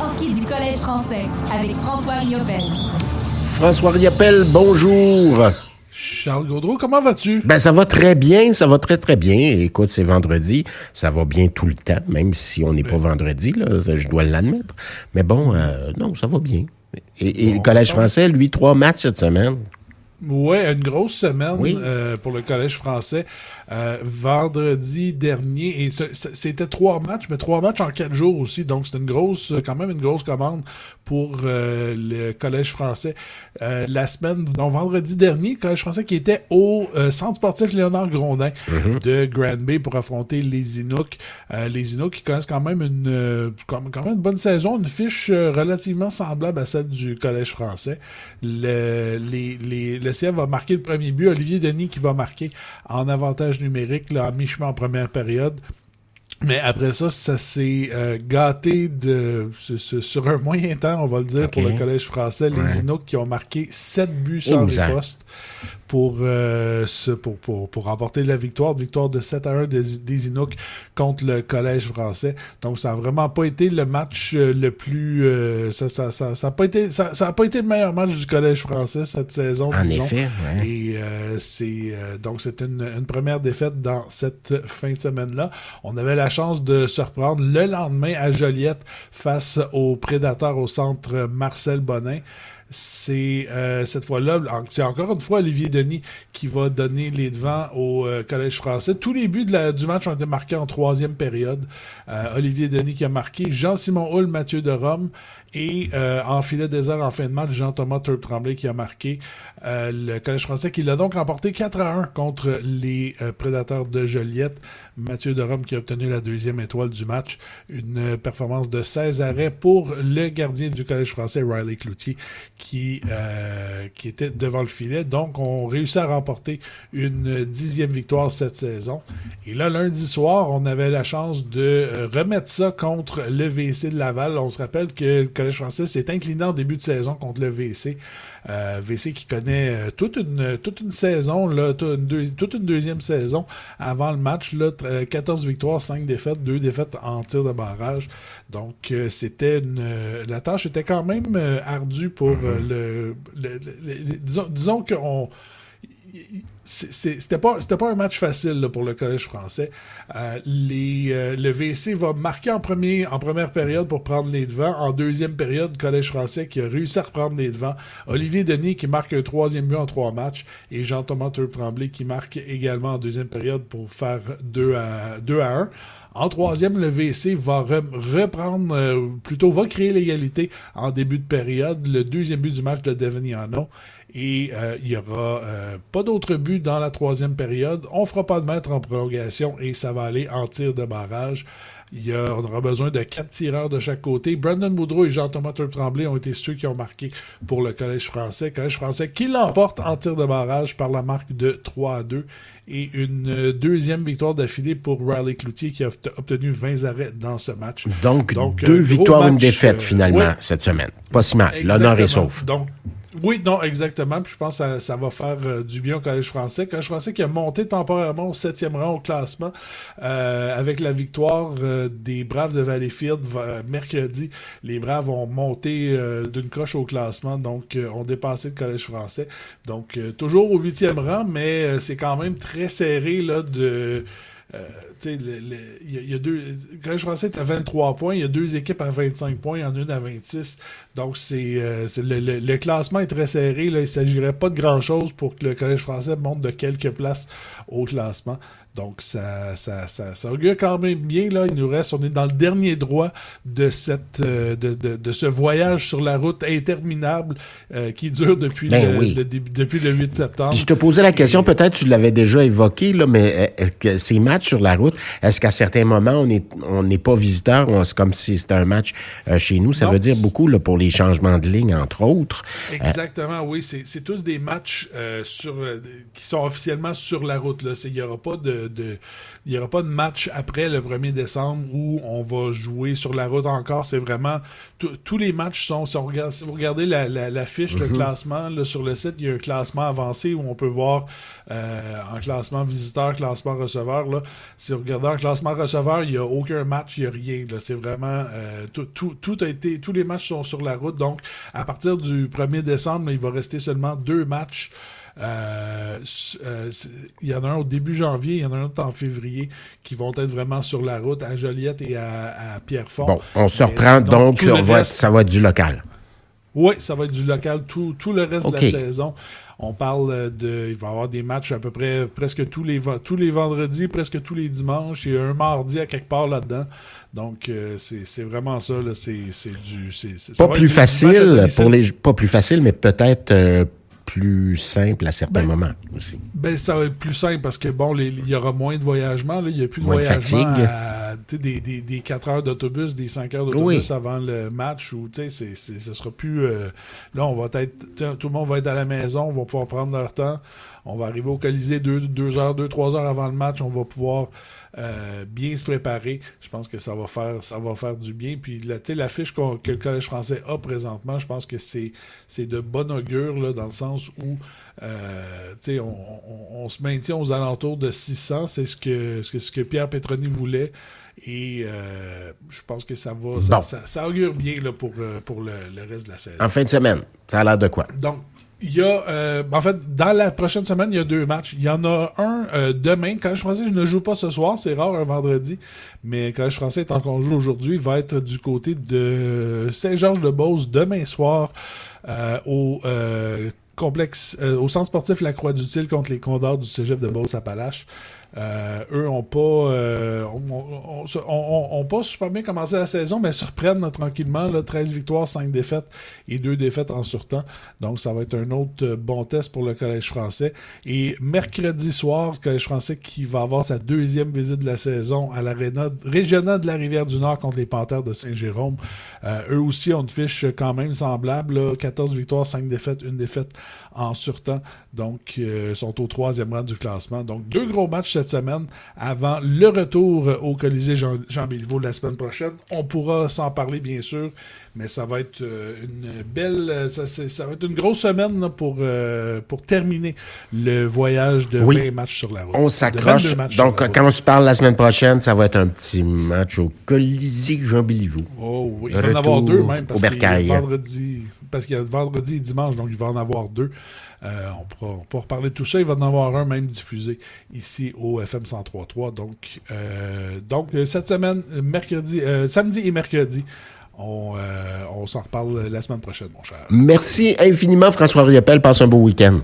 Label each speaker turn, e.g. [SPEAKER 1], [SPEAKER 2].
[SPEAKER 1] hockey du Collège français avec François Riopel.
[SPEAKER 2] François Riopel, bonjour.
[SPEAKER 3] Charles Gaudreau, comment vas-tu?
[SPEAKER 2] Ben, ça va très bien, ça va très, très bien. Écoute, c'est vendredi, ça va bien tout le temps, même si on n'est pas vendredi, là, je dois l'admettre. Mais bon, euh, non, ça va bien. Et, le Collège français, lui, trois matchs cette semaine.
[SPEAKER 3] Oui, une grosse semaine euh, pour le Collège français. Euh, vendredi dernier, et c'était trois matchs, mais trois matchs en quatre jours aussi. Donc, c'est une grosse, quand même une grosse commande pour euh, le Collège français. la semaine, donc vendredi dernier, le Collège français qui était au Centre sportif Léonard Grondin mm-hmm. de Grand Bay pour affronter les Inuks. les Inuks qui connaissent quand même une quand même une bonne saison, une fiche relativement semblable à celle du Collège français. Le, les, les le CF va marquer le premier but. Olivier Denis qui va marquer en avantage numérique là, à mi-chemin en première période. Mais après ça, ça s'est euh, gâté de sur un moyen temps, on va le dire, pour le Collège français. Les Inuks qui ont marqué 7 buts sur les postes pour, euh, pour, pour, pour, remporter la victoire. Victoire de 7 à 1 des, des Inuks contre le Collège français. Donc, ça n'a vraiment pas été le match euh, le plus... Euh, ça ça, ça, ça, a pas été, ça, ça a pas été le meilleur match du Collège français cette saison,
[SPEAKER 2] en
[SPEAKER 3] disons.
[SPEAKER 2] Effet,
[SPEAKER 3] Et euh, c'est donc c'est une, une, première défaite dans cette fin de semaine-là. On avait la chance de se reprendre le lendemain à Joliette face aux prédateurs au centre Marcel Bonin c'est euh, cette fois-là, c'est encore une fois Olivier Denis qui va donner les devants au euh, Collège français. Tous les buts du match ont été marqués en troisième période. Euh, Olivier Denis qui a marqué, Jean-Simon Hull, Mathieu de Rome et en filet désert en fin de match, Jean-Thomas Turp Tremblay qui a marqué le Collège français qui l'a donc remporté 4 à 1 contre les Prédateurs de Joliette. Mathieu de Rome qui a obtenu la deuxième étoile du match. Une performance de 16 arrêts pour le gardien du Collège français, Riley Cloutier, qui, euh, qui était devant le filet. Donc, on réussit à remporter une dixième victoire cette saison. Et là, lundi soir, on avait la chance de euh, remettre ça contre le VC de Laval. On se rappelle que le Collège français s'est incliné en début de saison contre le VC. Euh, VC qui connaît euh, toute une toute une saison, toute, une deuxième saison avant le match. Là, 14 victoires, 5 défaites, 2 défaites en tir de barrage. Donc, c'était une. La tâche était quand même ardue pour le, disons, disons qu'on c'était pas c'était pas un match facile pour le collège français. Euh, les, euh, le VC va marquer en premier en première période pour prendre les devants. En deuxième période, collège français qui a réussi à reprendre les devants. Olivier Denis qui marque un troisième but en trois matchs et Jean-Thomas Tremblay qui marque également en deuxième période pour faire 2 à 2 à 1. En troisième, le VC va reprendre, euh, plutôt va créer l'égalité en début de période. Le deuxième but du match de Deveniano. Et euh, il n'y aura euh, pas d'autres buts dans la troisième période. On fera pas de mètre en prolongation et ça va aller en tir de barrage. Il y on aura besoin de quatre tireurs de chaque côté. Brandon Boudreau et Jean-Thomas Tremblay ont été ceux qui ont marqué pour le Collège français. Collège français qui l'emporte en tir de barrage par la marque de 3 à 2. Et une deuxième victoire d'affilée pour Riley Cloutier qui a obtenu 20 arrêts dans ce match.
[SPEAKER 2] Donc, deux victoires, une défaite finalement cette semaine. Pas si mal. L'honneur est sauf.
[SPEAKER 3] Donc, oui, non, exactement. Puis je pense que ça, va faire euh, du bien au Collège français. Collège français qui a monté temporairement au septième rang au classement euh, avec la victoire euh, des Braves de Valleyfield mercredi. Les Braves ont monté d'une coche au classement, donc ont dépassé le Collège français. Donc toujours au huitième rang, mais c'est quand même très serré là de il y, a deux. Quand je à 23 points, il y a deux équipes à 25 points, il y en a une à 26. Donc, c'est euh, le, classement est très serré. Là. Il ne s'agirait pas de grand-chose pour que le Collège français monte de quelques places au classement. Donc, ça, ça, ça, ça, augure quand même bien. Là. Il nous reste, on est dans le dernier droit de, cette, euh, de, de, de ce voyage sur la route interminable euh, qui dure depuis,
[SPEAKER 2] ben
[SPEAKER 3] le, depuis le 8 septembre.
[SPEAKER 2] je te posais la question, peut-être tu l'avais déjà évoqué, là, mais euh, ces matchs sur la route, est-ce qu'à certains moments, on n'est on n'est pas visiteur, c'est comme si c'était un match chez nous? Ça veut dire beaucoup là, pour les changements de ligne, entre autres.
[SPEAKER 3] Exactement, oui. C'est tous des matchs sur, qui sont officiellement sur la route. Il n'y aura pas de de, y aura pas de match après le 1er décembre où on va jouer sur la route encore. C'est vraiment tous les matchs sont. Si, vous regardez la, la, fiche, le mhm. classement là, sur le site, il y a un classement avancé où on peut voir euh, en classement visiteur, classement receveur. Là. Si vous regardez en classement receveur, il n'y a aucun match, il n'y a rien. C'est vraiment euh, tout, tout, tout, a été. Tous les matchs sont sur la route. Donc, à partir du 1er décembre, il va rester seulement deux matchs. Euh, euh, il y en a un au début janvier, il y en a un autre en février qui vont être vraiment sur la route à Joliette et à, Pierrefonds.
[SPEAKER 2] Bon, on se reprend donc, ça va être du local.
[SPEAKER 3] Oui, ça va être du local tout, tout le reste de la saison. On parle de. Il va y avoir des matchs à peu près presque tous les, tous les vendredis, presque tous les dimanches. Il y a un mardi à quelque part là-dedans. Donc, euh, c'est vraiment ça. C'est du.
[SPEAKER 2] Pas plus facile pour les. Pas plus facile, mais peut-être plus simple à certains ben, moments aussi.
[SPEAKER 3] Ben, ça va être plus simple parce que, bon, il y aura moins de voyagement. Il n'y a plus de voyagement à, des, des, des, 4 heures d'autobus, des 5 heures d'autobus avant le match. Ou, ce sera plus... Euh, là, on va être... Tout le monde va être à la maison, on va pouvoir prendre leur temps. On va arriver au Colisée 2 heures, 2 3 heures avant le match. On va pouvoir euh, bien se préparer. Je pense que ça va faire ça va faire du bien. Puis la, l'affiche que le Collège français a présentement, je pense que c'est, c'est de bon augure là, dans le sens où euh, on, on, se maintient aux alentours de 600. C'est ce que, ce que, ce que Pierre Petroni voulait. Et euh, je pense que ça va. Ça, augure bien là, pour, pour le, le, reste de la saison.
[SPEAKER 2] En fin de semaine, ça a l'air de quoi?
[SPEAKER 3] Donc, il y a, euh, en fait, dans la prochaine semaine, il y a deux matchs. Il y en a un euh, demain. Collège français, je ne joue pas ce soir, c'est rare un vendredi. Mais Collège français, tant qu'on joue aujourd'hui, va être du côté de Saint-Georges-de-Beauce demain soir euh, au complexe, au centre sportif La Croix-du-Til contre les Condors du Cégep de Beauce-Appalaches. Euh, eux ont pas, euh, on, pas super bien commencé la saison, mais surprennent tranquillement. Là, 13 victoires, 5 défaites et 2 défaites en surtemps. Donc, ça va être un autre euh, bon test pour le Collège français. Et mercredi soir, le Collège français qui va avoir sa deuxième visite de la saison à l'aréna régionale de la Rivière-du-Nord contre les Panthères de Saint-Jérôme. eux aussi ont une fiche quand même semblable. 14 victoires, 5 défaites, 1 défaite en surtemps. Donc, sont au troisième rang du classement. Donc, deux gros matchs cette semaine avant le retour au Colisée Jean, Jean Béliveau la semaine prochaine. On pourra s'en parler, bien sûr, mais ça va être euh, une belle, ça, ça va être une grosse semaine pour, euh, pour terminer le voyage de 20 matchs sur la route.
[SPEAKER 2] On s'accroche. Donc, quand on se parle la semaine prochaine, ça va être un petit match au Colisée Jean Béliveau.
[SPEAKER 3] Oh oui, il va en avoir deux même parce a vendredi, parce qu'il y a vendredi et dimanche, donc il va en avoir deux. Euh, on, pourra, on, reparler de tout ça. Il va en avoir un même diffusé ici au FM 103.3. Donc, euh, donc euh, cette semaine, mercredi, samedi et mercredi, on, on s'en reparle la semaine prochaine, mon cher.
[SPEAKER 2] Merci infiniment, François Riopel. Passe un beau week-end.